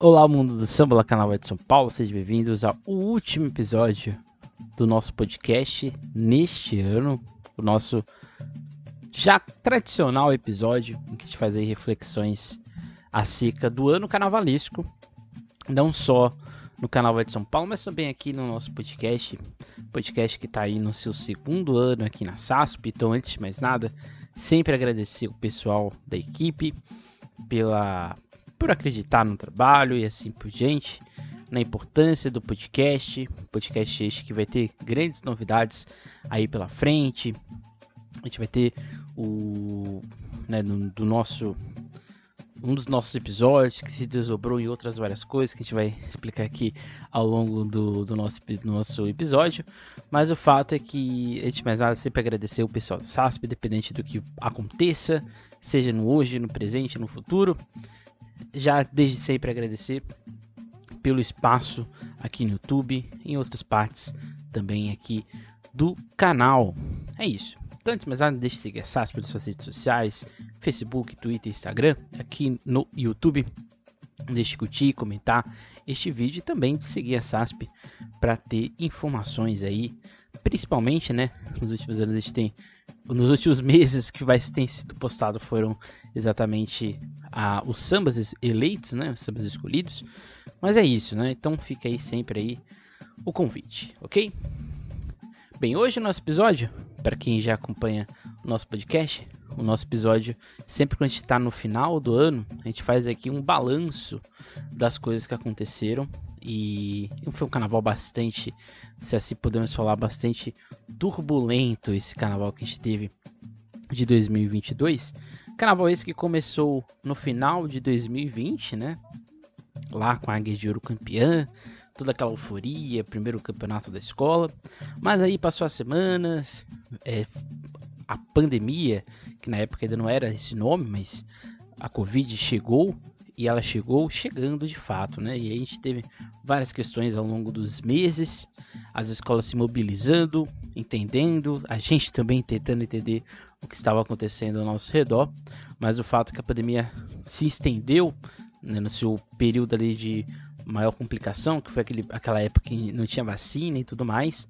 Olá, mundo do samba, lá canal de São Paulo, sejam bem-vindos ao último episódio do nosso podcast neste ano, o nosso já tradicional episódio em que a gente faz reflexões acerca do ano carnavalesco, não só no canal de São Paulo, mas também aqui no nosso podcast, podcast que está aí no seu segundo ano aqui na SASP. Então, antes de mais nada, sempre agradecer o pessoal da equipe pela por acreditar no trabalho e assim por diante, na importância do podcast, podcast este que vai ter grandes novidades aí pela frente. A gente vai ter o né, do, do nosso um dos nossos episódios que se desdobrou em outras várias coisas que a gente vai explicar aqui ao longo do, do, nosso, do nosso episódio. Mas o fato é que, antes de mais nada, sempre agradecer o pessoal do SASP, independente do que aconteça, seja no hoje, no presente, no futuro já desde sempre agradecer pelo espaço aqui no YouTube, em outras partes também aqui do canal. É isso. Então, antes de mais nada, deixe de seguir a SAS pelas suas redes sociais, Facebook, Twitter, Instagram, aqui no YouTube. Deixe de curtir, comentar este vídeo e também de seguir a SASP para ter informações aí, principalmente, né? Nos últimos anos a gente tem, nos últimos meses que vai ter sido postado foram exatamente a, os sambas eleitos, né? Os sambas escolhidos. Mas é isso, né? Então fica aí sempre aí o convite, ok? Bem, hoje o nosso episódio, para quem já acompanha o nosso podcast, o nosso episódio, sempre que a gente está no final do ano, a gente faz aqui um balanço das coisas que aconteceram. E foi um carnaval bastante, se assim podemos falar, bastante turbulento esse carnaval que a gente teve de 2022. Carnaval esse que começou no final de 2020, né? Lá com a Águia de Ouro campeã, toda aquela euforia, primeiro campeonato da escola. Mas aí passou as semanas, é, a pandemia, que na época ainda não era esse nome, mas a Covid chegou e ela chegou chegando de fato, né? E a gente teve várias questões ao longo dos meses, as escolas se mobilizando, entendendo, a gente também tentando entender o que estava acontecendo ao nosso redor, mas o fato é que a pandemia se estendeu né, no seu período ali de maior complicação, que foi aquele, aquela época que não tinha vacina e tudo mais,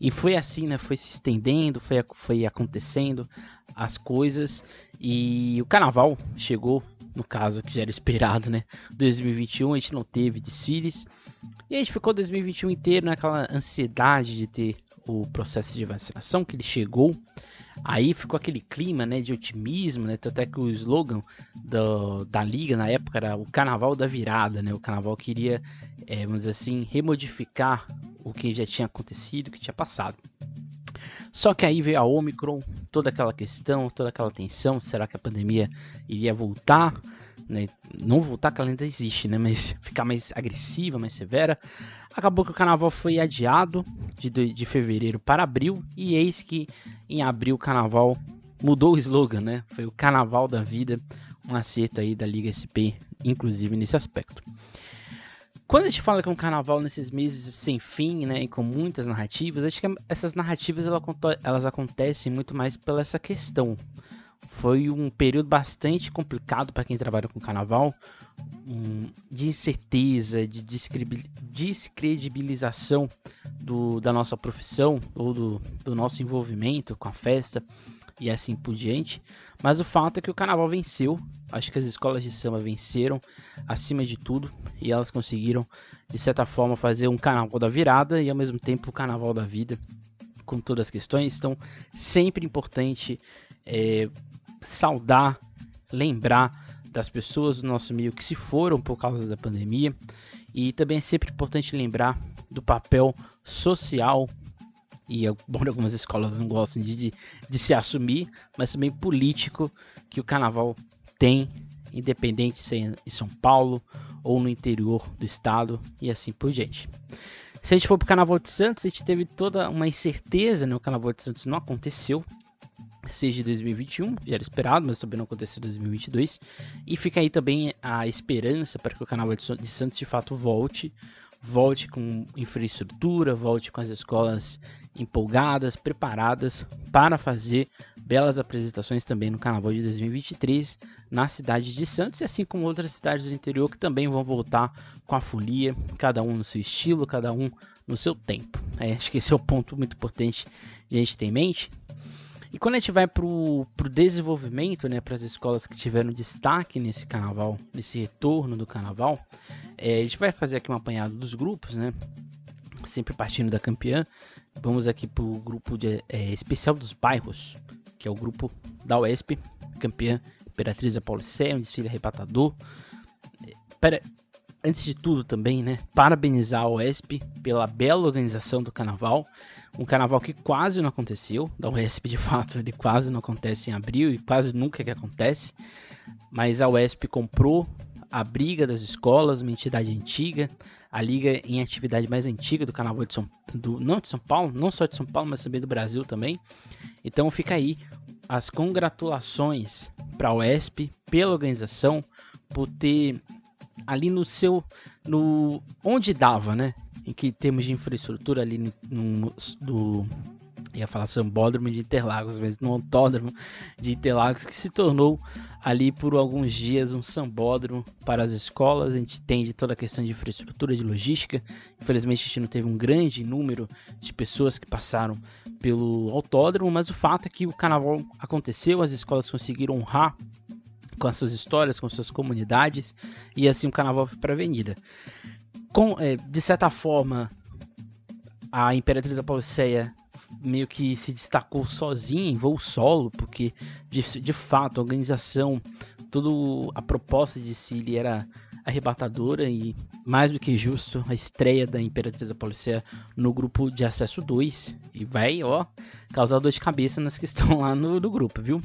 e foi assim, né? Foi se estendendo, foi, foi acontecendo as coisas, e o carnaval chegou, no caso que já era esperado, né? 2021 a gente não teve desfiles, e a gente ficou 2021 inteiro naquela ansiedade de ter o processo de vacinação, que ele chegou. Aí ficou aquele clima né, de otimismo, né? Tanto é que o slogan do, da liga na época era o carnaval da virada, né? O carnaval queria, é, vamos dizer assim, remodificar o que já tinha acontecido, o que tinha passado. Só que aí veio a Omicron, toda aquela questão, toda aquela tensão, será que a pandemia iria voltar? Né? Não voltar que ela ainda existe, né? Mas ficar mais agressiva, mais severa. Acabou que o carnaval foi adiado de, de fevereiro para abril. E eis que em abril o carnaval mudou o slogan, né? Foi o carnaval da vida. Um acerto aí da Liga SP, inclusive nesse aspecto. Quando a gente fala que é um carnaval nesses meses sem fim, né, e com muitas narrativas, acho que essas narrativas elas acontecem muito mais pela essa questão. Foi um período bastante complicado para quem trabalha com carnaval, um, de incerteza, de descredibilização do, da nossa profissão ou do, do nosso envolvimento com a festa e assim por diante. Mas o fato é que o carnaval venceu. Acho que as escolas de samba venceram acima de tudo e elas conseguiram, de certa forma, fazer um carnaval da virada e ao mesmo tempo o carnaval da vida, com todas as questões. Então, sempre importante é, saudar, lembrar das pessoas do nosso meio que se foram por causa da pandemia. E também é sempre importante lembrar do papel social, e embora algumas escolas não gostem de, de, de se assumir, mas também político que o carnaval tem, independente se é em São Paulo ou no interior do estado e assim por diante. Se a gente for para o Carnaval de Santos, a gente teve toda uma incerteza, né? O Carnaval de Santos não aconteceu, seja de 2021, já era esperado, mas também não aconteceu em 2022. E fica aí também a esperança para que o Carnaval de Santos de fato volte, volte com infraestrutura, volte com as escolas empolgadas, preparadas para fazer belas apresentações também no Carnaval de 2023 na cidade de Santos, assim como outras cidades do interior que também vão voltar com a folia, cada um no seu estilo, cada um no seu tempo. É, acho que esse é o ponto muito importante de a gente ter em mente. E quando a gente vai para o desenvolvimento, né, para as escolas que tiveram destaque nesse carnaval, nesse retorno do carnaval, é, a gente vai fazer aqui um apanhado dos grupos, né, sempre partindo da campeã. Vamos aqui para o grupo de, é, especial dos bairros, que é o grupo da UESP, campeã Imperatriz Apaulicéia, um desfile arrebatador. Pera, antes de tudo também, né, parabenizar a UESP pela bela organização do carnaval. Um carnaval que quase não aconteceu, da UESP de fato ele quase não acontece em abril e quase nunca que acontece. Mas a UESP comprou a briga das escolas, uma entidade antiga, a liga em atividade mais antiga do carnaval de São do não de São Paulo, não só de São Paulo, mas também do Brasil também. Então fica aí as congratulações para a UESP pela organização, por ter ali no seu no onde dava, né? Em que termos de infraestrutura ali no, no do ia falar sambódromo de Interlagos, mas no autódromo de Interlagos que se tornou ali por alguns dias um sambódromo para as escolas. A gente entende toda a questão de infraestrutura, de logística. Infelizmente a gente não teve um grande número de pessoas que passaram pelo autódromo, mas o fato é que o carnaval aconteceu, as escolas conseguiram honrar com as suas histórias, com suas comunidades, e assim o carnaval foi para a avenida. Com, é, de certa forma, a Imperatriz Apauliceia meio que se destacou sozinha em voo solo, porque de, de fato a organização, toda a proposta de Cili era arrebatadora e mais do que justo a estreia da Imperatriz Apauliceia no grupo de acesso 2 e vai, ó, causar dor de cabeça nas que estão lá no, no grupo, viu?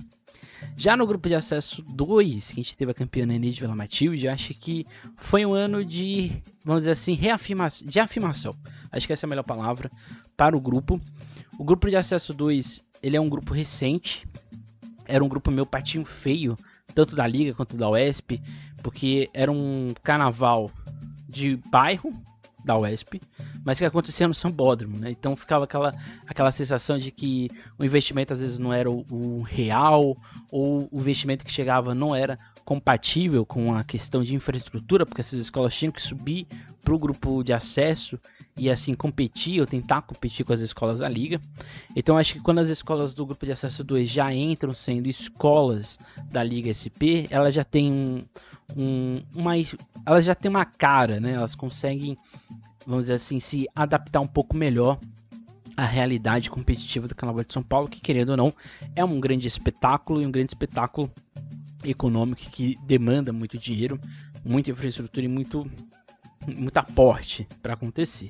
Já no grupo de acesso 2, que a gente teve a campeã Nenê Vila Matilde, acho que foi um ano de, vamos dizer assim, reafirmação, de afirmação. Acho que essa é a melhor palavra para o grupo. O grupo de acesso 2, ele é um grupo recente. Era um grupo meu patinho feio, tanto da Liga quanto da UESP, porque era um carnaval de bairro da UESP, mas que acontecia no Sambódromo, né? Então ficava aquela, aquela sensação de que o investimento às vezes não era o, o real, ou o investimento que chegava não era compatível com a questão de infraestrutura, porque essas escolas tinham que subir para o grupo de acesso e assim competir ou tentar competir com as escolas da liga. Então acho que quando as escolas do grupo de acesso 2 já entram sendo escolas da liga SP, elas já têm um, um elas já têm uma cara, né? Elas conseguem vamos dizer assim, se adaptar um pouco melhor à realidade competitiva do Carnaval de São Paulo, que querendo ou não, é um grande espetáculo e um grande espetáculo econômico que demanda muito dinheiro, muita infraestrutura e muito muito aporte para acontecer.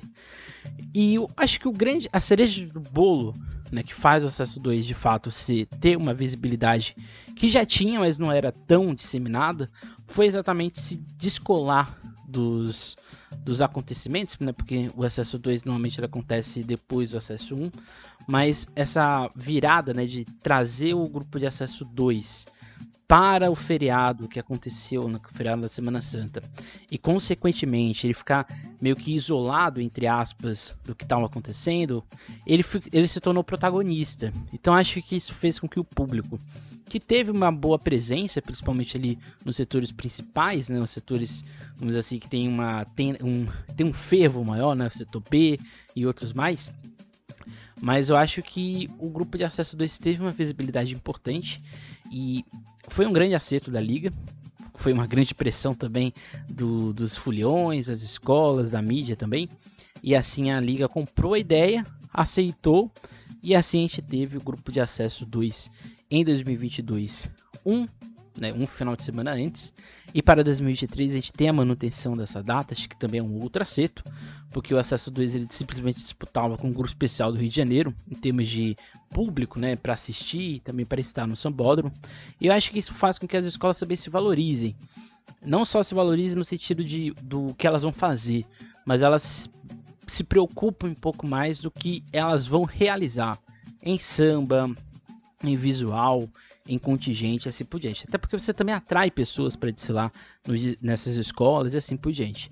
E eu acho que o grande a cereja do bolo, né, que faz o acesso 2 de fato se ter uma visibilidade que já tinha, mas não era tão disseminada, foi exatamente se descolar dos dos acontecimentos, né? Porque o acesso 2 normalmente acontece depois do acesso 1, mas essa virada, né, de trazer o grupo de acesso 2 para o feriado que aconteceu no feriado da Semana Santa e consequentemente ele ficar meio que isolado entre aspas do que estava acontecendo, ele, ele se tornou protagonista. Então acho que isso fez com que o público que teve uma boa presença, principalmente ali nos setores principais, né, os setores, vamos dizer assim, que tem uma tem um tem um fervo maior, né, o setor B e outros mais. Mas eu acho que o grupo de acesso 2 teve uma visibilidade importante e foi um grande acerto da liga. Foi uma grande pressão também do, dos foliões, das escolas, da mídia também. E assim a liga comprou a ideia, aceitou e assim a gente teve o grupo de acesso 2 em 2022 um, né, um final de semana antes. E para 2023 a gente tem a manutenção dessa data, acho que também é um outro acerto, porque o acesso 2 ele simplesmente disputava com um grupo especial do Rio de Janeiro, em termos de público, né, para assistir e também para estar no Sambódromo. E eu acho que isso faz com que as escolas também se valorizem. Não só se valorizem no sentido de do que elas vão fazer, mas elas se preocupam um pouco mais do que elas vão realizar em samba, em visual, em contingente, assim por diante. Até porque você também atrai pessoas para desfilar nessas escolas e assim por diante.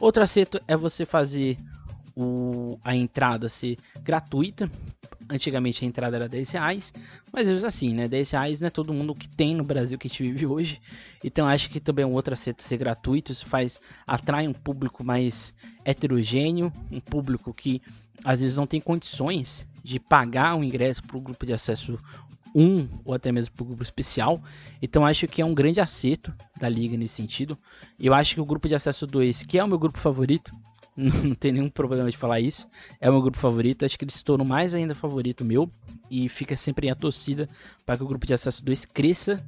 Outro acerto é você fazer o, a entrada ser gratuita. Antigamente a entrada era 10 reais, mas vezes assim, né? 10 reais não é todo mundo que tem no Brasil que a gente vive hoje. Então acho que também é um outro acerto ser gratuito. Isso faz, atrai um público mais heterogêneo, um público que às vezes não tem condições de pagar um ingresso para o grupo de acesso 1 ou até mesmo para o grupo especial. Então acho que é um grande acerto da liga nesse sentido. Eu acho que o grupo de acesso 2, que é o meu grupo favorito, não tem nenhum problema de falar isso. É o meu grupo favorito. Acho que ele se tornou mais ainda favorito meu. E fica sempre em a torcida para que o grupo de acesso 2 cresça.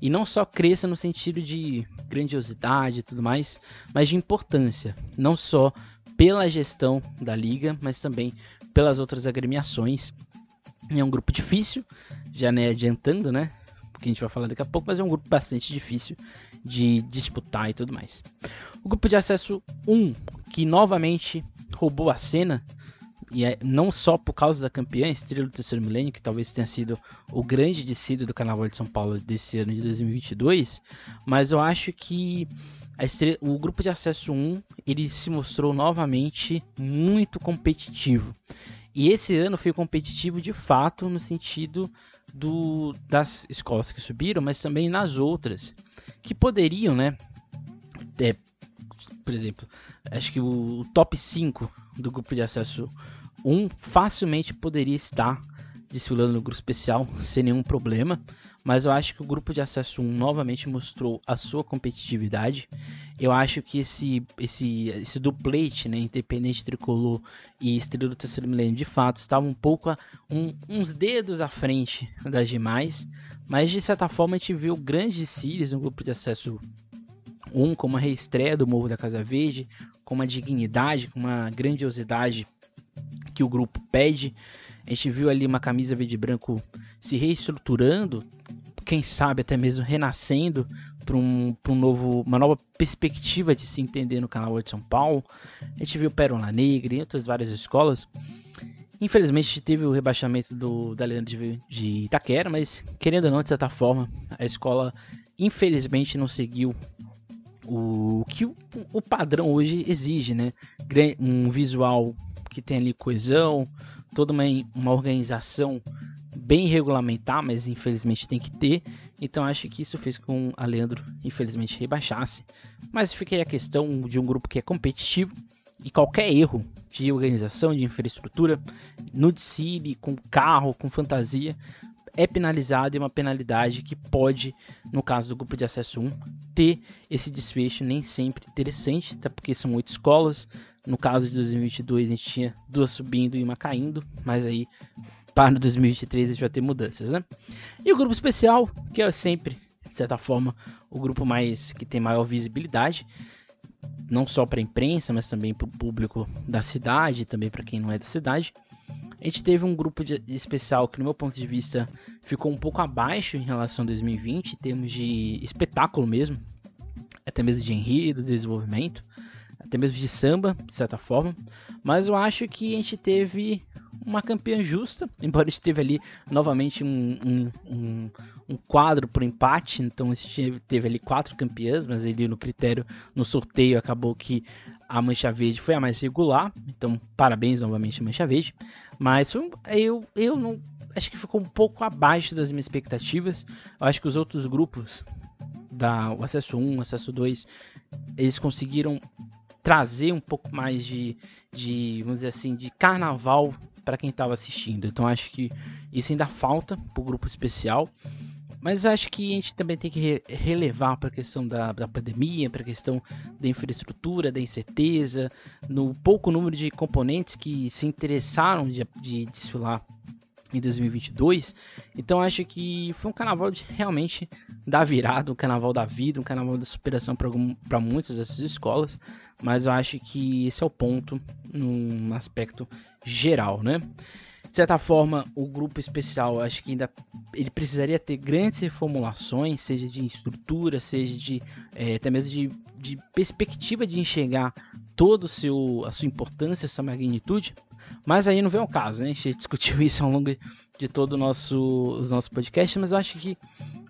E não só cresça no sentido de grandiosidade e tudo mais, mas de importância. Não só pela gestão da liga, mas também pelas outras agremiações. É um grupo difícil, já né, adiantando, né? Porque a gente vai falar daqui a pouco, mas é um grupo bastante difícil de disputar e tudo mais. O grupo de acesso 1, que novamente roubou a cena, e é não só por causa da campeã Estrela do Terceiro Milênio, que talvez tenha sido o grande descido do Carnaval de São Paulo desse ano de 2022, mas eu acho que estrela, o grupo de acesso 1 ele se mostrou novamente muito competitivo. E esse ano foi competitivo de fato no sentido do, das escolas que subiram, mas também nas outras que poderiam, né, é, por exemplo, acho que o, o top 5 do grupo de acesso 1 facilmente poderia estar desfilando no grupo especial sem nenhum problema, mas eu acho que o grupo de acesso 1 novamente mostrou a sua competitividade. Eu acho que esse esse esse duplete, né, Independente Tricolor e Estrela do Terceiro Milênio, de fato, estavam um pouco a, um, uns dedos à frente das demais, mas de certa forma a gente viu grandes desfiles no grupo de acesso um com uma reestreia do Morro da Casa Verde, com uma dignidade, com uma grandiosidade que o grupo pede. A gente viu ali uma camisa verde e branco se reestruturando, quem sabe até mesmo renascendo para um, um novo, uma nova perspectiva de se entender no canal de São Paulo. A gente viu Pérola Negra e outras várias escolas. Infelizmente teve o rebaixamento do, da Leandro de, de Itaquera, mas querendo ou não, de certa forma, a escola infelizmente não seguiu o que o, o padrão hoje exige, né? Um visual que tem ali coesão, toda uma, uma organização bem regulamentar, mas infelizmente tem que ter. Então acho que isso fez com a Leandro infelizmente rebaixasse. Mas fiquei a questão de um grupo que é competitivo e qualquer erro de organização, de infraestrutura, no desfile, com carro, com fantasia, é penalizado e uma penalidade que pode, no caso do grupo de acesso 1, ter esse desfecho nem sempre interessante, até porque são oito escolas. No caso de 2022 a gente tinha duas subindo e uma caindo, mas aí para 2023 a gente vai ter mudanças, né? E o grupo especial, que é sempre, de certa forma, o grupo mais que tem maior visibilidade, não só para a imprensa, mas também para o público da cidade, também para quem não é da cidade. A gente teve um grupo de, especial que, no meu ponto de vista, ficou um pouco abaixo em relação a 2020, em termos de espetáculo mesmo, até mesmo de enredo, desenvolvimento, até mesmo de samba, de certa forma. Mas eu acho que a gente teve uma campeã justa, embora esteve ali novamente um, um, um, um quadro por empate, então teve ali quatro campeãs, mas ele no critério, no sorteio, acabou que a Mancha Verde foi a mais regular, então parabéns novamente a Mancha Verde. Mas eu, eu não. Acho que ficou um pouco abaixo das minhas expectativas. Eu acho que os outros grupos, da, o acesso 1, o acesso 2, eles conseguiram trazer um pouco mais de, de vamos dizer assim, de carnaval para quem estava assistindo. Então acho que isso ainda falta para o grupo especial. Mas acho que a gente também tem que re relevar para a questão da, da pandemia, para a questão da infraestrutura, da incerteza, no pouco número de componentes que se interessaram de, de desfilar em 2022. Então acho que foi um carnaval de realmente da virada, um carnaval da vida, um carnaval da superação para muitas dessas escolas. Mas eu acho que esse é o ponto num aspecto geral, né? De certa forma, o grupo especial, acho que ainda ele precisaria ter grandes reformulações, seja de estrutura, seja de é, até mesmo de, de perspectiva de enxergar todo o seu a sua importância, a sua magnitude, Mas aí não vem o caso, né? A gente discutiu isso ao longo de todo o nosso, os nossos podcasts, mas eu acho que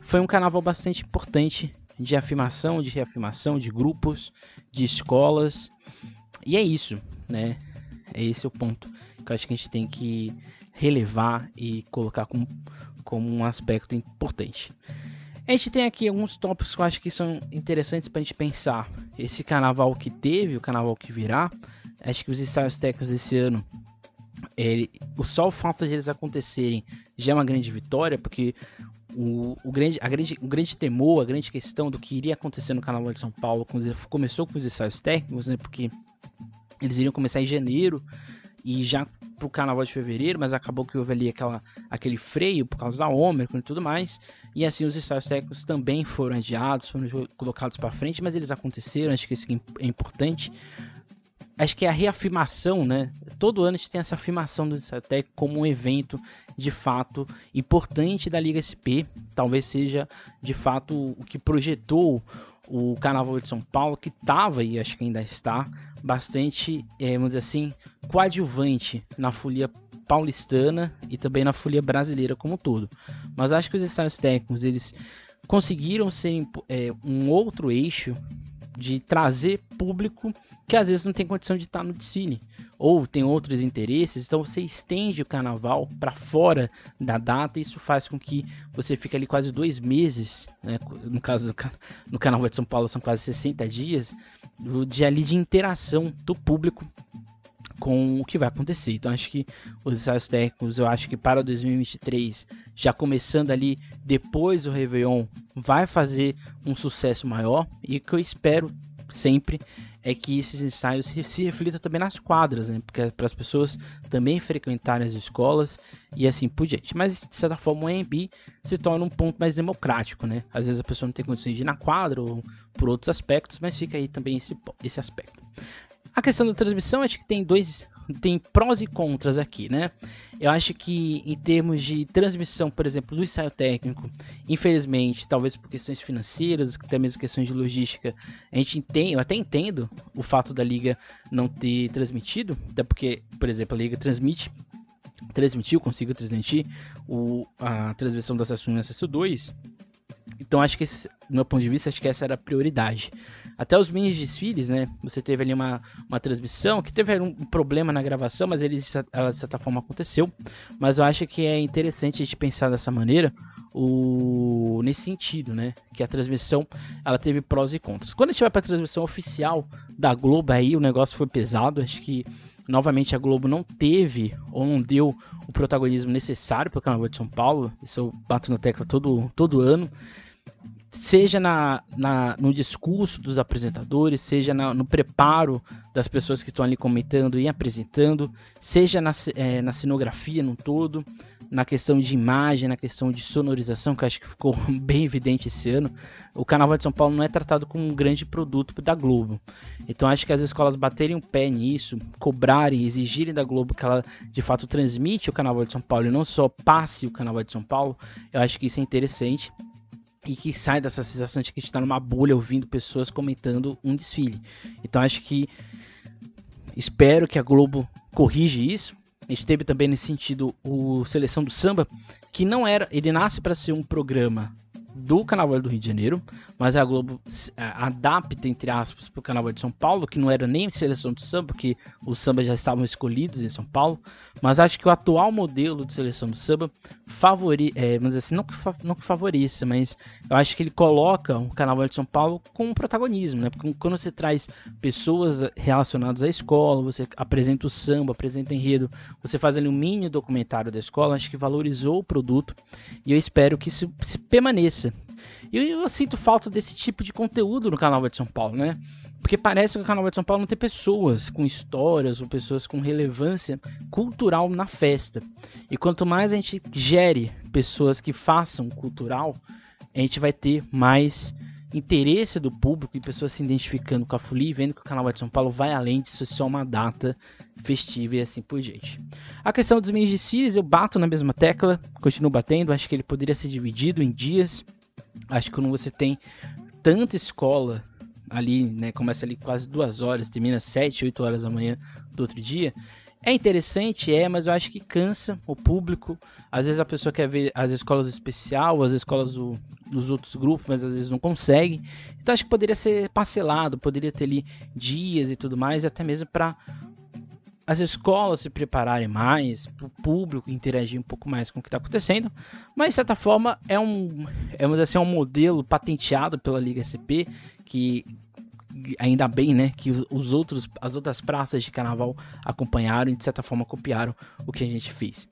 foi um carnaval bastante importante de afirmação, de reafirmação, de grupos, de escolas. E é isso, né? É esse o ponto que eu acho que a gente tem que relevar e colocar como, como um aspecto importante. A gente tem aqui alguns tópicos que eu acho que são interessantes para a gente pensar. Esse carnaval que teve, o carnaval que virá, acho que os ensaios técnicos desse ano ele, só o fato de eles acontecerem já é uma grande vitória, porque o, o, grande, a grande, o grande temor, a grande questão do que iria acontecer no Carnaval de São Paulo começou com os ensaios técnicos, né? Porque eles iriam começar em janeiro e já pro Carnaval de fevereiro, mas acabou que houve ali aquela, aquele freio por causa da Ômicron e tudo mais. E assim os ensaios técnicos também foram adiados, foram colocados para frente, mas eles aconteceram, acho que isso é importante acho que é a reafirmação, né? Todo ano a gente tem essa afirmação do até como um evento de fato importante da Liga SP. Talvez seja de fato o que projetou o Carnaval de São Paulo, que estava e acho que ainda está bastante, é, vamos dizer assim, coadjuvante na folia paulistana e também na folia brasileira como um todo. Mas acho que os ensaios técnicos eles conseguiram ser é, um outro eixo de trazer público que às vezes não tem condição de estar no desfile ou tem outros interesses, então você estende o carnaval para fora da data, e isso faz com que você fique ali quase dois meses, né? no caso do no Carnaval de São Paulo são quase 60 dias, de ali de interação do público com o que vai acontecer. Então acho que os ensaios técnicos, eu acho que para 2023, já começando ali depois do Réveillon, vai fazer um sucesso maior e o que eu espero sempre é que esses ensaios se reflitam também nas quadras, né? Porque é para as pessoas também frequentarem as escolas e assim por diante. Mas de certa forma o AMB se torna um ponto mais democrático, né? Às vezes a pessoa não tem condições de ir na quadra ou por outros aspectos, mas fica aí também esse, esse aspecto. A questão da transmissão, acho que tem dois, tem prós e contras aqui, né? Eu acho que em termos de transmissão, por exemplo, do ensaio técnico, infelizmente, talvez por questões financeiras, até mesmo questões de logística, a gente entende, eu até entendo o fato da liga não ter transmitido, até porque, por exemplo, a liga transmite transmitiu, consigo transmitir o, a transmissão 1 e acesso 2. Então acho que, esse, do meu ponto de vista, acho que essa era a prioridade. Até os mini desfiles, né? Você teve ali uma, uma transmissão que teve um problema na gravação, mas ele, ela de certa forma aconteceu. Mas eu acho que é interessante a gente pensar dessa maneira, o, nesse sentido, né? Que a transmissão ela teve prós e contras. Quando a gente vai para a transmissão oficial da Globo, aí o negócio foi pesado. Acho que novamente a Globo não teve ou não deu o protagonismo necessário para o Carnaval de São Paulo. Isso eu bato na tecla todo, todo ano seja na, na, no discurso dos apresentadores, seja na, no preparo das pessoas que estão ali comentando e apresentando, seja na, é, na cenografia no todo, na questão de imagem, na questão de sonorização, que acho que ficou bem evidente esse ano. O Carnaval de São Paulo não é tratado como um grande produto da Globo. Então acho que as escolas baterem o pé nisso, cobrarem, exigirem da Globo que ela de fato transmite o Carnaval de São Paulo e não só passe o Carnaval de São Paulo, eu acho que isso é interessante e que sai dessa sensação de que a gente está numa bolha ouvindo pessoas comentando um desfile. Então acho que espero que a Globo corrige isso. A gente teve também nesse sentido o Seleção do Samba, que não era, ele nasce para ser um programa do Carnaval do Rio de Janeiro, mas a Globo adapta, entre aspas, para o Carnaval de São Paulo, que não era nem seleção de samba, porque os sambas já estavam escolhidos em São Paulo, mas acho que o atual modelo de seleção do samba favori, é, mas assim, não que, não que favoreça, mas eu acho que ele coloca o Carnaval de São Paulo com um protagonismo, né? Porque quando você traz pessoas relacionadas à escola, você apresenta o samba, apresenta o enredo, você faz ali um mini documentário da escola, acho que valorizou o produto e eu espero que isso permaneça e eu, eu, sinto falta desse tipo de conteúdo no canal de São Paulo, né? Porque parece que o canal de São Paulo não tem pessoas com histórias ou pessoas com relevância cultural na festa. E quanto mais a gente gere pessoas que façam cultural, a gente vai ter mais interesse do público e pessoas se identificando com a folia e vendo que o Carnaval de São Paulo vai além de ser só uma data festiva e assim por diante. A questão dos mini desfiles, eu bato na mesma tecla, continuo batendo, acho que ele poderia ser dividido em dias Acho que quando você tem tanta escola ali, né, começa ali quase duas horas, termina sete, oito horas da manhã do outro dia, É interessante, é, mas eu acho que cansa o público. Às vezes a pessoa quer ver as escolas especial, as escolas do, dos outros grupos, mas às vezes não consegue. Então acho que poderia ser parcelado, poderia ter ali dias e tudo mais, até mesmo para as escolas se prepararem mais, o público interagir um pouco mais com o que está acontecendo, mas de certa forma é um, é, assim, é um modelo patenteado pela Liga SP que ainda bem, né, que os outros, as outras praças de carnaval acompanharam e de certa forma copiaram o que a gente fez.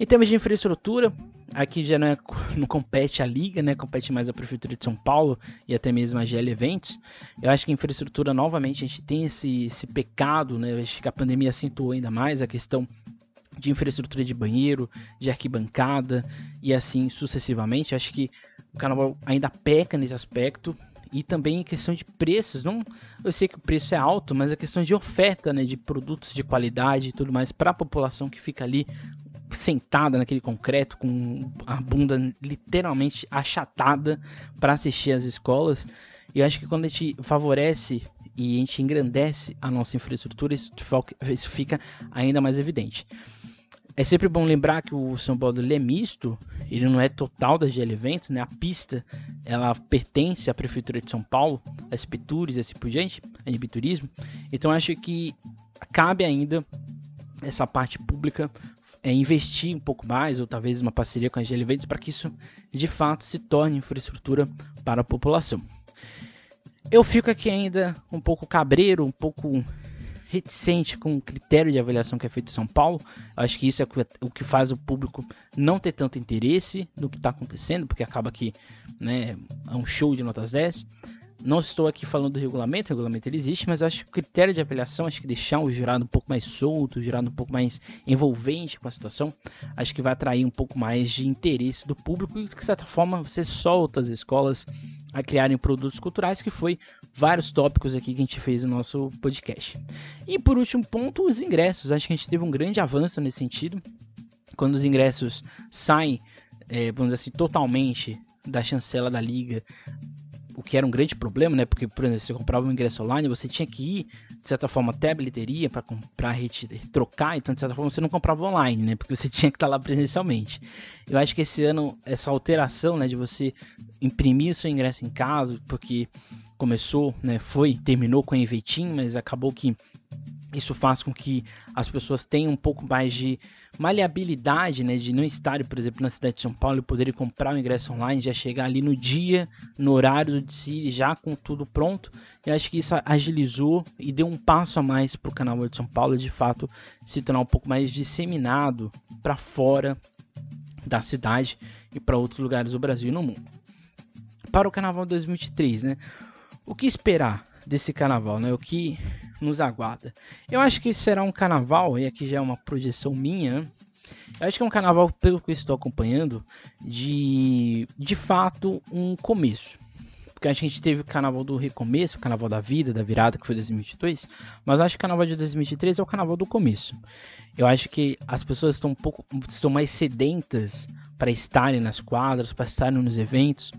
Em termos de infraestrutura, aqui já não, é, não compete a liga, né, compete mais a prefeitura de São Paulo e até mesmo a GL Eventos. Eu acho que infraestrutura novamente a gente tem esse, esse pecado, né, acho que a pandemia acentuou ainda mais a questão de infraestrutura de banheiro, de arquibancada e assim sucessivamente. Acho que o carnaval ainda peca nesse aspecto e também em questão de preços. Não, eu sei que o preço é alto, mas a questão de oferta, né, de produtos de qualidade e tudo mais para a população que fica ali sentada naquele concreto com a bunda literalmente achatada para assistir às escolas. E eu acho que quando a gente favorece e a gente engrandece a nossa infraestrutura, isso fica ainda mais evidente. É sempre bom lembrar que o São Paulo é misto, ele não é total da GL Eventos, né? A pista, ela pertence à Prefeitura de São Paulo, a SP Tours e assim por diante, a NB Turismo. Então acho que cabe ainda essa parte pública é, investir um pouco mais, ou talvez uma parceria com a GL Eventos, para que isso de fato se torne infraestrutura para a população. Eu fico aqui ainda um pouco cabreiro, um pouco reticente com o critério de avaliação que é feito em São Paulo. Acho que isso é o que faz o público não ter tanto interesse no que está acontecendo, porque acaba que né, é um show de notas 10. Não estou aqui falando do regulamento, o regulamento ele existe, mas eu acho que o critério de avaliação, acho que deixar o jurado um pouco mais solto, o jurado um pouco mais envolvente com a situação, acho que vai atrair um pouco mais de interesse do público e, de certa forma, você solta as escolas a criarem produtos culturais, que foi vários tópicos aqui que a gente fez no nosso podcast. E por último ponto, os ingressos. Acho que a gente teve um grande avanço nesse sentido. Quando os ingressos saem, é, vamos dizer assim, totalmente da chancela da liga o que era um grande problema, né? Porque, por exemplo, você comprava um ingresso online, você tinha que ir, de certa forma, até a bilheteria para comprar, trocar, então, de certa forma, você não comprava online, né? Porque você tinha que estar lá presencialmente. Eu acho que esse ano, essa alteração, né, de você imprimir o seu ingresso em casa, porque começou, né, foi, terminou com a Evetim, mas acabou que isso faz com que as pessoas tenham um pouco mais de maleabilidade, né, de não estarem, por exemplo, na cidade de São Paulo e poderem comprar o ingresso online, já chegar ali no dia, no horário do desfile, já com tudo pronto. Eu acho que isso agilizou e deu um passo a mais para o Carnaval de São Paulo, de fato, se tornar um pouco mais disseminado para fora da cidade e para outros lugares do Brasil e no mundo. Para o Carnaval 2023, né? O que esperar desse Carnaval, né? O que nos aguarda. Eu acho que será um carnaval, e aqui já é uma projeção minha? Eu acho que é um carnaval, pelo que eu estou acompanhando, de de fato um começo. Porque a gente teve o carnaval do recomeço, o carnaval da vida, da virada, que foi 2022. Mas acho que o carnaval de 2023 é o carnaval do começo. Eu acho que as pessoas estão um pouco estão mais sedentas para estarem nas quadras, para estarem nos eventos.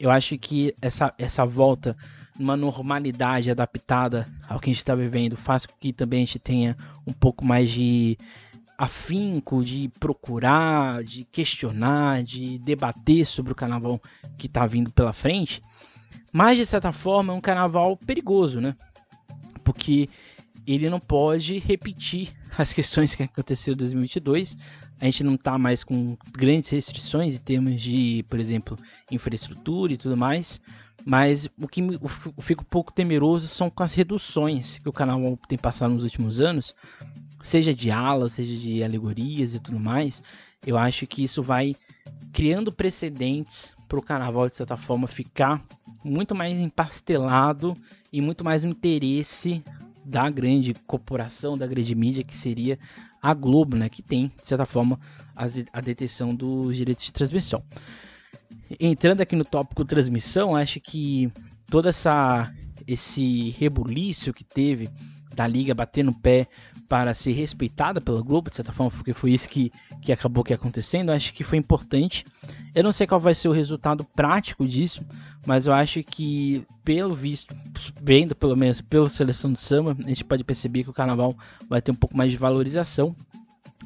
Eu acho que essa, essa volta uma normalidade adaptada ao que a gente está vivendo faz com que também a gente tenha um pouco mais de afinco de procurar, de questionar, de debater sobre o carnaval que está vindo pela frente. Mas de certa forma é um carnaval perigoso, né? Porque ele não pode repetir as questões que aconteceu em 2022. A gente não está mais com grandes restrições em termos de, por exemplo, infraestrutura e tudo mais. Mas o que eu fico um pouco temeroso são com as reduções que o canal tem passado nos últimos anos, seja de alas, seja de alegorias e tudo mais. Eu acho que isso vai criando precedentes para o carnaval, de certa forma, ficar muito mais empastelado e muito mais no interesse da grande corporação, da grande mídia, que seria a Globo, né, que tem, de certa forma, a detenção dos direitos de transmissão entrando aqui no tópico transmissão, acho que toda essa esse rebuliço que teve da liga bater no pé para ser respeitada pela Globo, de certa forma, porque foi isso que que acabou que acontecendo, acho que foi importante. Eu não sei qual vai ser o resultado prático disso, mas eu acho que, pelo visto, vendo pelo menos pela seleção do samba, a gente pode perceber que o carnaval vai ter um pouco mais de valorização.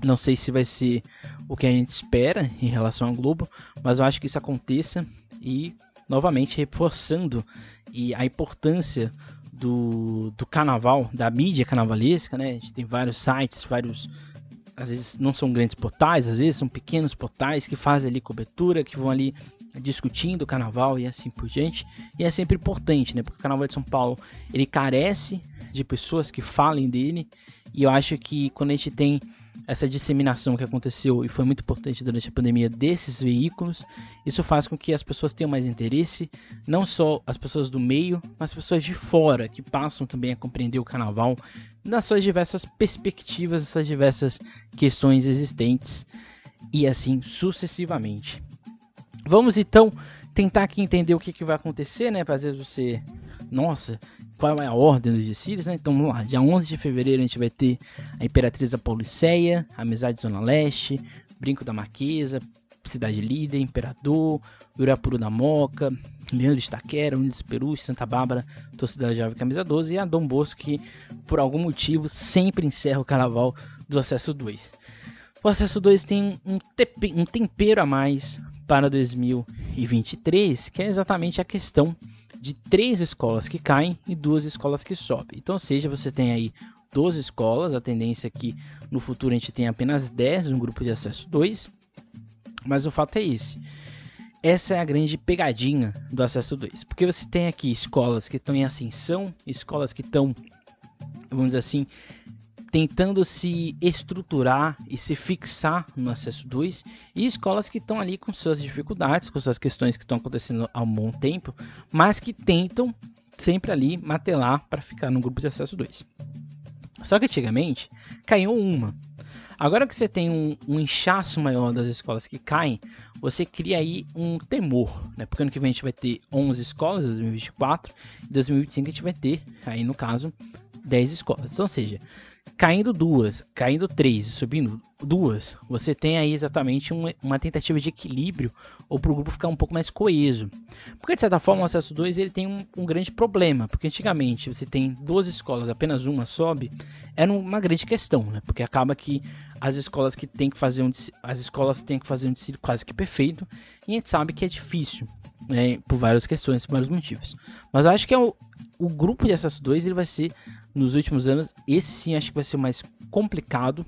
Não sei se vai ser o que a gente espera em relação ao Globo, mas eu acho que isso aconteça e novamente reforçando e a importância do, do carnaval, da mídia carnavalesca, né? A gente tem vários sites, vários às vezes não são grandes portais, às vezes são pequenos portais que fazem ali cobertura, que vão ali discutindo o carnaval e assim por diante. E é sempre importante, né? Porque o carnaval de São Paulo, ele carece de pessoas que falem dele, e eu acho que quando a gente tem essa disseminação que aconteceu e foi muito importante durante a pandemia desses veículos, isso faz com que as pessoas tenham mais interesse, não só as pessoas do meio, mas pessoas de fora que passam também a compreender o carnaval nas suas diversas perspectivas, essas diversas questões existentes e assim sucessivamente. Vamos então tentar aqui entender o que, que vai acontecer, né? Às vezes você, nossa, qual é a ordem dos desfiles, né? Então vamos lá, dia 11 de fevereiro a gente vai ter a Imperatriz da Pauliceia, Amizade Zona Leste, Brinco da Marquesa, Cidade Líder, Imperador, Urapuru da Moca, Leandro de Itaquera, Unidos Perus, Santa Bárbara, Torcida Jovem Camisa 12 e a Dom Bosco que por algum motivo sempre encerra o carnaval do Acesso 2. O Acesso 2 tem um, um tempero a mais para 2023, que é exatamente a questão de três escolas que caem e duas escolas que sobem. Então, seja, você tem aí 12 escolas, a tendência é que no futuro a gente tenha apenas 10 no grupo de acesso 2, mas o fato é esse. Essa é a grande pegadinha do acesso 2, porque você tem aqui escolas que estão em ascensão, escolas que estão, vamos dizer assim, tentando se estruturar e se fixar no acesso 2 e escolas que estão ali com suas dificuldades, com suas questões que estão acontecendo há um bom tempo, mas que tentam sempre ali matelar para ficar no grupo de acesso 2. Só que antigamente caiu uma. Agora que você tem um, um, inchaço maior das escolas que caem, você cria aí um temor, né? Porque ano que vem a gente vai ter 11 escolas, 2024, e 2025 a gente vai ter, aí no caso, 10 escolas. Então, ou seja, caindo duas, caindo três e subindo duas, você tem aí exatamente uma, uma tentativa de equilíbrio ou para o grupo ficar um pouco mais coeso. Porque de certa forma o acesso 2 ele tem um, um, grande problema, porque antigamente você tem duas escolas, apenas uma sobe, era uma grande questão, né? Porque acaba que as escolas que tem que fazer um as escolas têm que fazer um desfile quase que perfeito, e a gente sabe que é difícil, né? Por várias questões, por vários motivos. Mas eu acho que é o, o grupo de acesso 2 ele vai ser nos últimos anos. Esse sim acho que vai ser mais complicado.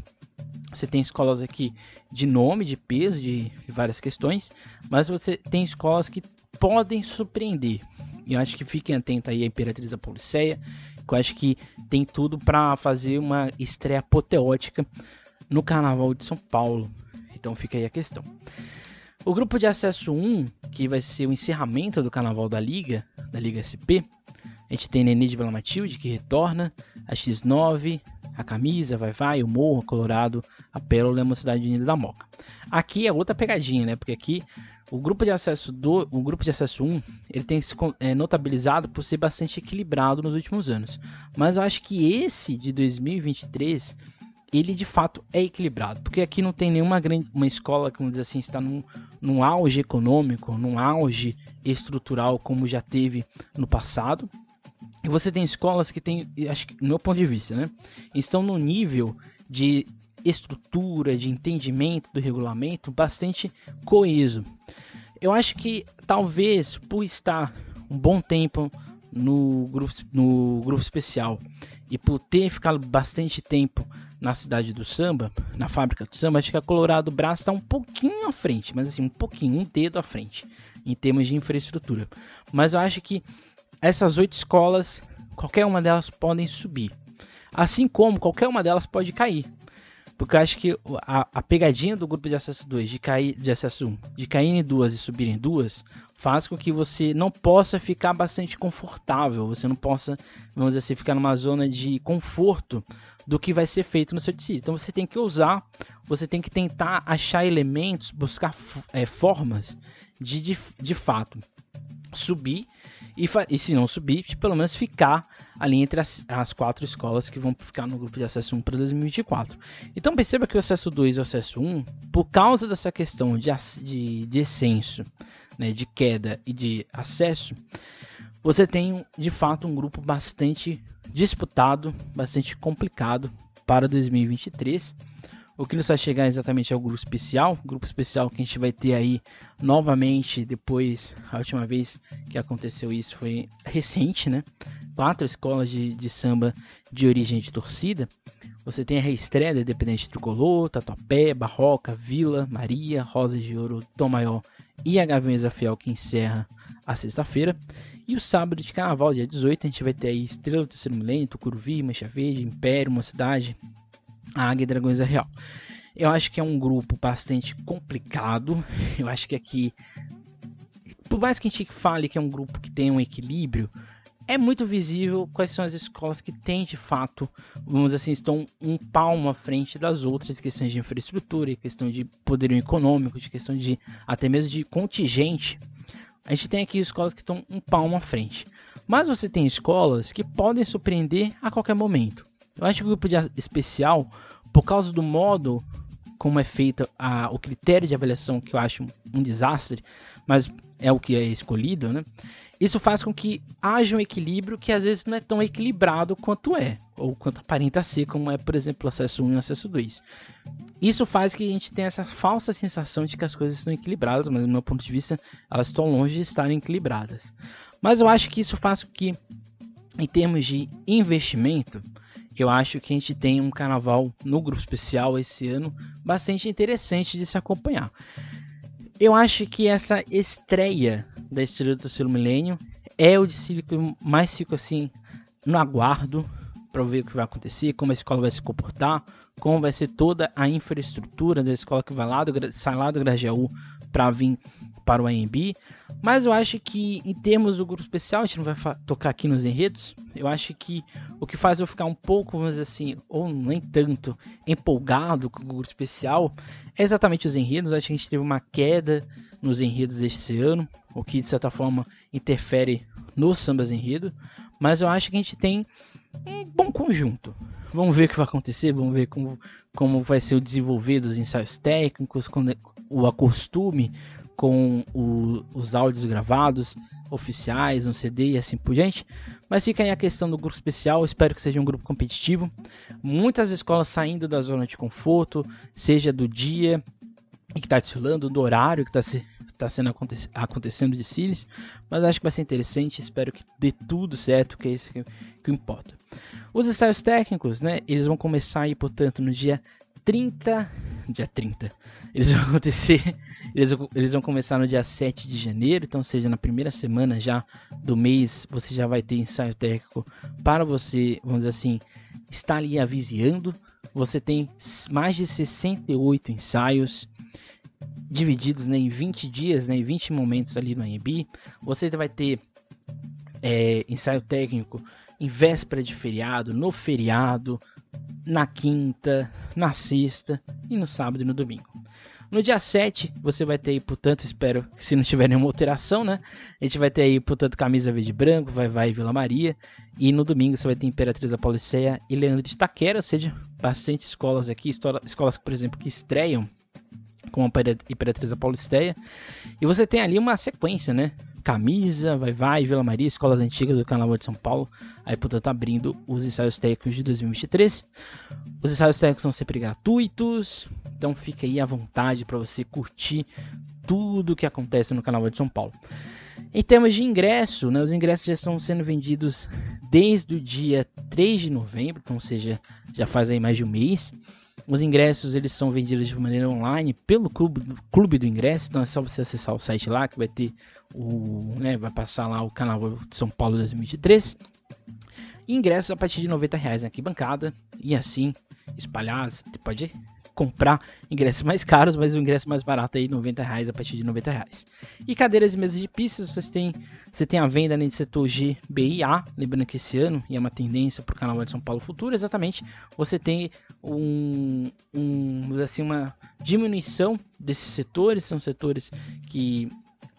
Você tem escolas aqui de nome, de peso, de, de várias questões, mas você tem escolas que podem surpreender. E eu acho que fiquem atentos aí à Imperatriz da Policeia, que eu acho que tem tudo para fazer uma estreia apoteótica no Carnaval de São Paulo. Então fica aí a questão. O grupo de acesso 1, que vai ser o encerramento do Carnaval da Liga, da Liga SP, a gente tem Nenê de Vila Matilde, que retorna, a X9, a Camisa, Vai Vai, o Morro, a Colorado, a Pérola e a Mocidade Unida da Moca. Aqui é outra pegadinha, né? Porque aqui o grupo de acesso do, o grupo de acesso 1, ele tem se é, notabilizado por ser bastante equilibrado nos últimos anos. Mas eu acho que esse de 2023 ele de fato é equilibrado, porque aqui não tem nenhuma grande uma escola que vamos dizer assim está num, num auge econômico, num auge estrutural como já teve no passado. E você tem escolas que têm, acho que, no meu ponto de vista, né, estão no nível de estrutura, de entendimento do regulamento bastante coeso. Eu acho que talvez por estar um bom tempo no grupo, no grupo especial e por ter ficado bastante tempo na cidade do samba, na fábrica do samba, acho que a Colorado Brás está um pouquinho à frente, mas assim, um pouquinho, um dedo à frente em termos de infraestrutura. Mas eu acho que essas oito escolas, qualquer uma delas podem subir. Assim como qualquer uma delas pode cair. Porque eu acho que a, a, pegadinha do grupo de acesso 2, de cair de acesso 1, de cair em duas e subir em duas, faz com que você não possa ficar bastante confortável, você não possa, vamos dizer assim, ficar numa zona de conforto do que vai ser feito no seu tecido. Então você tem que usar, você tem que tentar achar elementos, buscar é, formas de, de, de fato subir E, e se não subir, pelo menos ficar ali entre as, as, quatro escolas que vão ficar no grupo de acesso 1 para 2024. Então perceba que o acesso 2 e o acesso 1, por causa dessa questão de, de, de descenso, né, de queda e de acesso, você tem de fato um grupo bastante disputado, bastante complicado para 2023. O que nos vai chegar exatamente ao grupo especial, grupo especial que a gente vai ter aí novamente depois, a última vez que aconteceu isso foi recente, né? Quatro escolas de, de samba de origem de torcida. Você tem a reestreia da Independente Tricolor, Tatuapé, Barroca, Vila, Maria, Rosa de Ouro, Tom Maior e a Gaviões da Fiel que encerra a sexta-feira. E o sábado de carnaval, dia 18, a gente vai ter aí Estrela do Terceiro Milênio, Tucuruvi, Mancha Verde, Império, Mocidade, Águia e Dragões da Real. Eu acho que é um grupo bastante complicado. Eu acho que aqui, por mais que a gente fale que é um grupo que tem um equilíbrio, é muito visível quais são as escolas que têm de fato, vamos dizer assim, estão um palmo à frente das outras questões de infraestrutura, questão de poderio econômico, de questão de até mesmo de contingente. A gente tem aqui escolas que estão um palmo à frente. Mas você tem escolas que podem surpreender a qualquer momento. Eu acho que o grupo de especial, por causa do modo como é feito a, o critério de avaliação, que eu acho um desastre, mas é o que é escolhido, né? Isso faz com que haja um equilíbrio que às vezes não é tão equilibrado quanto é, ou quanto aparenta ser, como é, por exemplo, o acesso 1 e o acesso 2. Isso faz que a gente tenha essa falsa sensação de que as coisas estão equilibradas, mas do meu ponto de vista, elas estão longe de estarem equilibradas. Mas eu acho que isso faz com que, em termos de investimento, eu acho que a gente tem um carnaval no grupo especial esse ano bastante interessante de se acompanhar. Eu acho que essa estreia da Estrela do Terceiro Milênio é o desfile que eu mais fico assim no aguardo para ver o que vai acontecer, como a escola vai se comportar, como vai ser toda a infraestrutura da escola que vai lá do, sai lá do Grajaú para vir para o AMB. Mas eu acho que em termos do grupo especial, a gente não vai tocar aqui nos enredos. Eu acho que o que faz eu ficar um pouco, vamos dizer assim, ou nem tanto empolgado com o grupo especial é exatamente os enredos. Eu acho que a gente teve uma queda nos enredos este ano, o que de certa forma interfere nos sambas enredo. Mas eu acho que a gente tem um bom conjunto. Vamos ver o que vai acontecer, vamos ver como, como vai ser o desenvolver dos ensaios técnicos, o acostume com o, os áudios gravados oficiais, no CD e assim por diante. Mas fica aí a questão do grupo especial, espero que seja um grupo competitivo. Muitas escolas saindo da zona de conforto, seja do dia que está desfilando, do horário que está se, tá sendo aconte acontecendo de Cílios, mas acho que vai ser interessante, espero que dê tudo certo, que é isso que, que importa. Os ensaios técnicos, né, eles vão começar aí, portanto, no dia 30, dia 30, eles vão acontecer eles, eles vão começar no dia 7 de janeiro, então seja na primeira semana já do mês, você já vai ter ensaio técnico para você, vamos dizer assim, estar ali aviseando. Você tem mais de 68 ensaios divididos né, em 20 dias, né, em 20 momentos ali no AMB. Você vai ter é, ensaio técnico em véspera de feriado, no feriado, na quinta, na sexta e no sábado e no domingo. No dia 7, você vai ter aí, portanto, espero que se não tiver nenhuma alteração, né? A gente vai ter aí, portanto, camisa verde e branco, vai vai Vila Maria. E no domingo você vai ter Imperatriz da Pauliceia e Leandro de Taquera, ou seja, bastante escolas aqui, escolas, por exemplo, que estreiam com a Imperatriz Paulisteia. E você tem ali uma sequência, né? Camisa, Vai Vai, Vila Maria, escolas antigas do Carnaval de São Paulo. Aí, portanto, abrindo os ensaios técnicos de 2023. Os ensaios técnicos são sempre gratuitos, então fica aí à vontade para você curtir tudo que acontece no Carnaval de São Paulo. Em termos de ingresso, né, os ingressos já estão sendo vendidos desde o dia 3 de novembro, então, ou seja, já faz aí mais de um mês. Os ingressos eles são vendidos de maneira online pelo clube, clube do ingresso, então é só você acessar o site lá que vai ter o, né, vai passar lá o Carnaval de São Paulo 2023. Ingressos a partir de 90 reais na arquibancada. E assim espalhar, pode comprar ingressos mais caros, mas o ingresso mais barato aí 90 reais a partir de 90 reais. E cadeiras e mesas de pistas, vocês têm, você tem a venda no setor G, B e A, lembrando que esse ano, e é uma tendência para o Carnaval de São Paulo futuro, exatamente, você tem um, um assim, uma diminuição desses setores, são setores que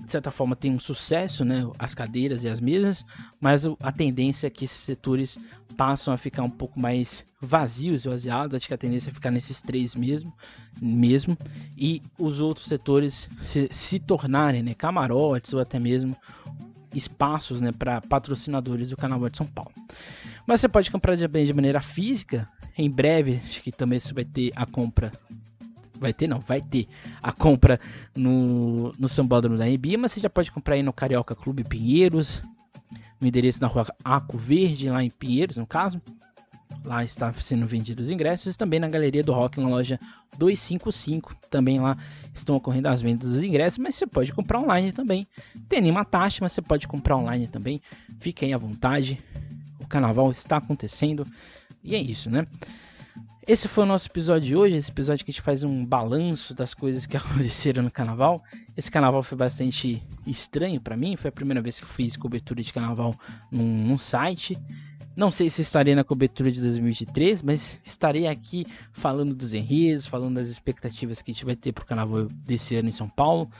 de certa forma tem um sucesso, né, as cadeiras e as mesas, mas a tendência é que esses setores passam a ficar um pouco mais vazios, esvaziados, acho que a tendência é ficar nesses três mesmo, mesmo. E os outros setores se, se tornarem né, camarotes ou até mesmo espaços né, para patrocinadores do Carnaval de São Paulo. Mas você pode comprar de, de maneira física, em breve, acho que também você vai ter a compra vai ter não, vai ter a compra no, no Sambódromo da Embi, mas você já pode comprar aí no Carioca Clube Pinheiros, no endereço na rua Aco Verde, lá em Pinheiros, no caso. Lá está sendo vendidos os ingressos. E também na Galeria do Rock, na loja 255. Também lá estão ocorrendo as vendas dos ingressos. Mas você pode comprar online também. Tem nenhuma taxa, mas você pode comprar online também. Fiquem à vontade. O carnaval está acontecendo. E é isso, né? Esse foi o nosso episódio de hoje, esse episódio que a gente faz um balanço das coisas que aconteceram no carnaval. Esse carnaval foi bastante estranho para mim, foi a primeira vez que eu fiz cobertura de carnaval num, num, site. Não sei se estarei na cobertura de 2023, mas estarei aqui falando dos enredos, falando das expectativas que a gente vai ter pro carnaval desse ano em São Paulo.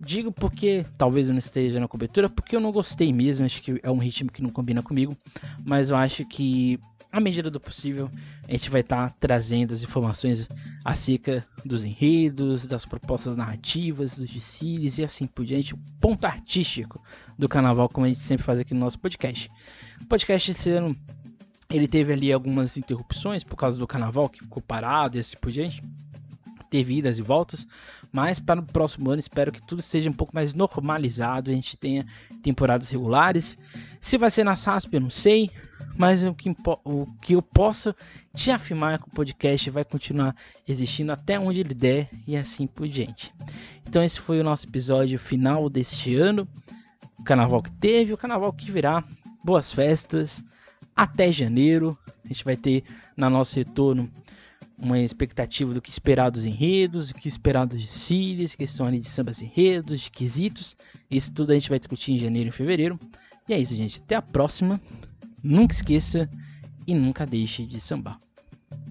Digo porque talvez eu não esteja na cobertura, porque eu não gostei mesmo, acho que é um ritmo que não combina comigo, mas eu acho que à medida do possível, a gente vai estar tá trazendo as informações acerca dos enredos, das propostas narrativas, dos desfiles e assim por diante, o ponto artístico do carnaval, como a gente sempre faz aqui no nosso podcast. O podcast esse ano ele teve ali algumas interrupções por causa do carnaval, que ficou parado e assim por diante. Teve idas e voltas, mas para o próximo ano espero que tudo seja um pouco mais normalizado, a gente tenha temporadas regulares. Se vai ser na SASP, eu não sei, mas o que, o que eu posso te afirmar é que o podcast vai continuar existindo até onde ele der e assim por diante. Então esse foi o nosso episódio final deste ano. O carnaval que teve, o carnaval que virá. Boas festas. Até janeiro. A gente vai ter na nosso retorno uma expectativa do que esperar dos enredos, do que esperar dos desfiles, questão ali de sambas enredos, de quesitos. Isso tudo a gente vai discutir em janeiro e fevereiro. E é isso, gente. Até a próxima. Nunca esqueça e nunca deixe de sambar.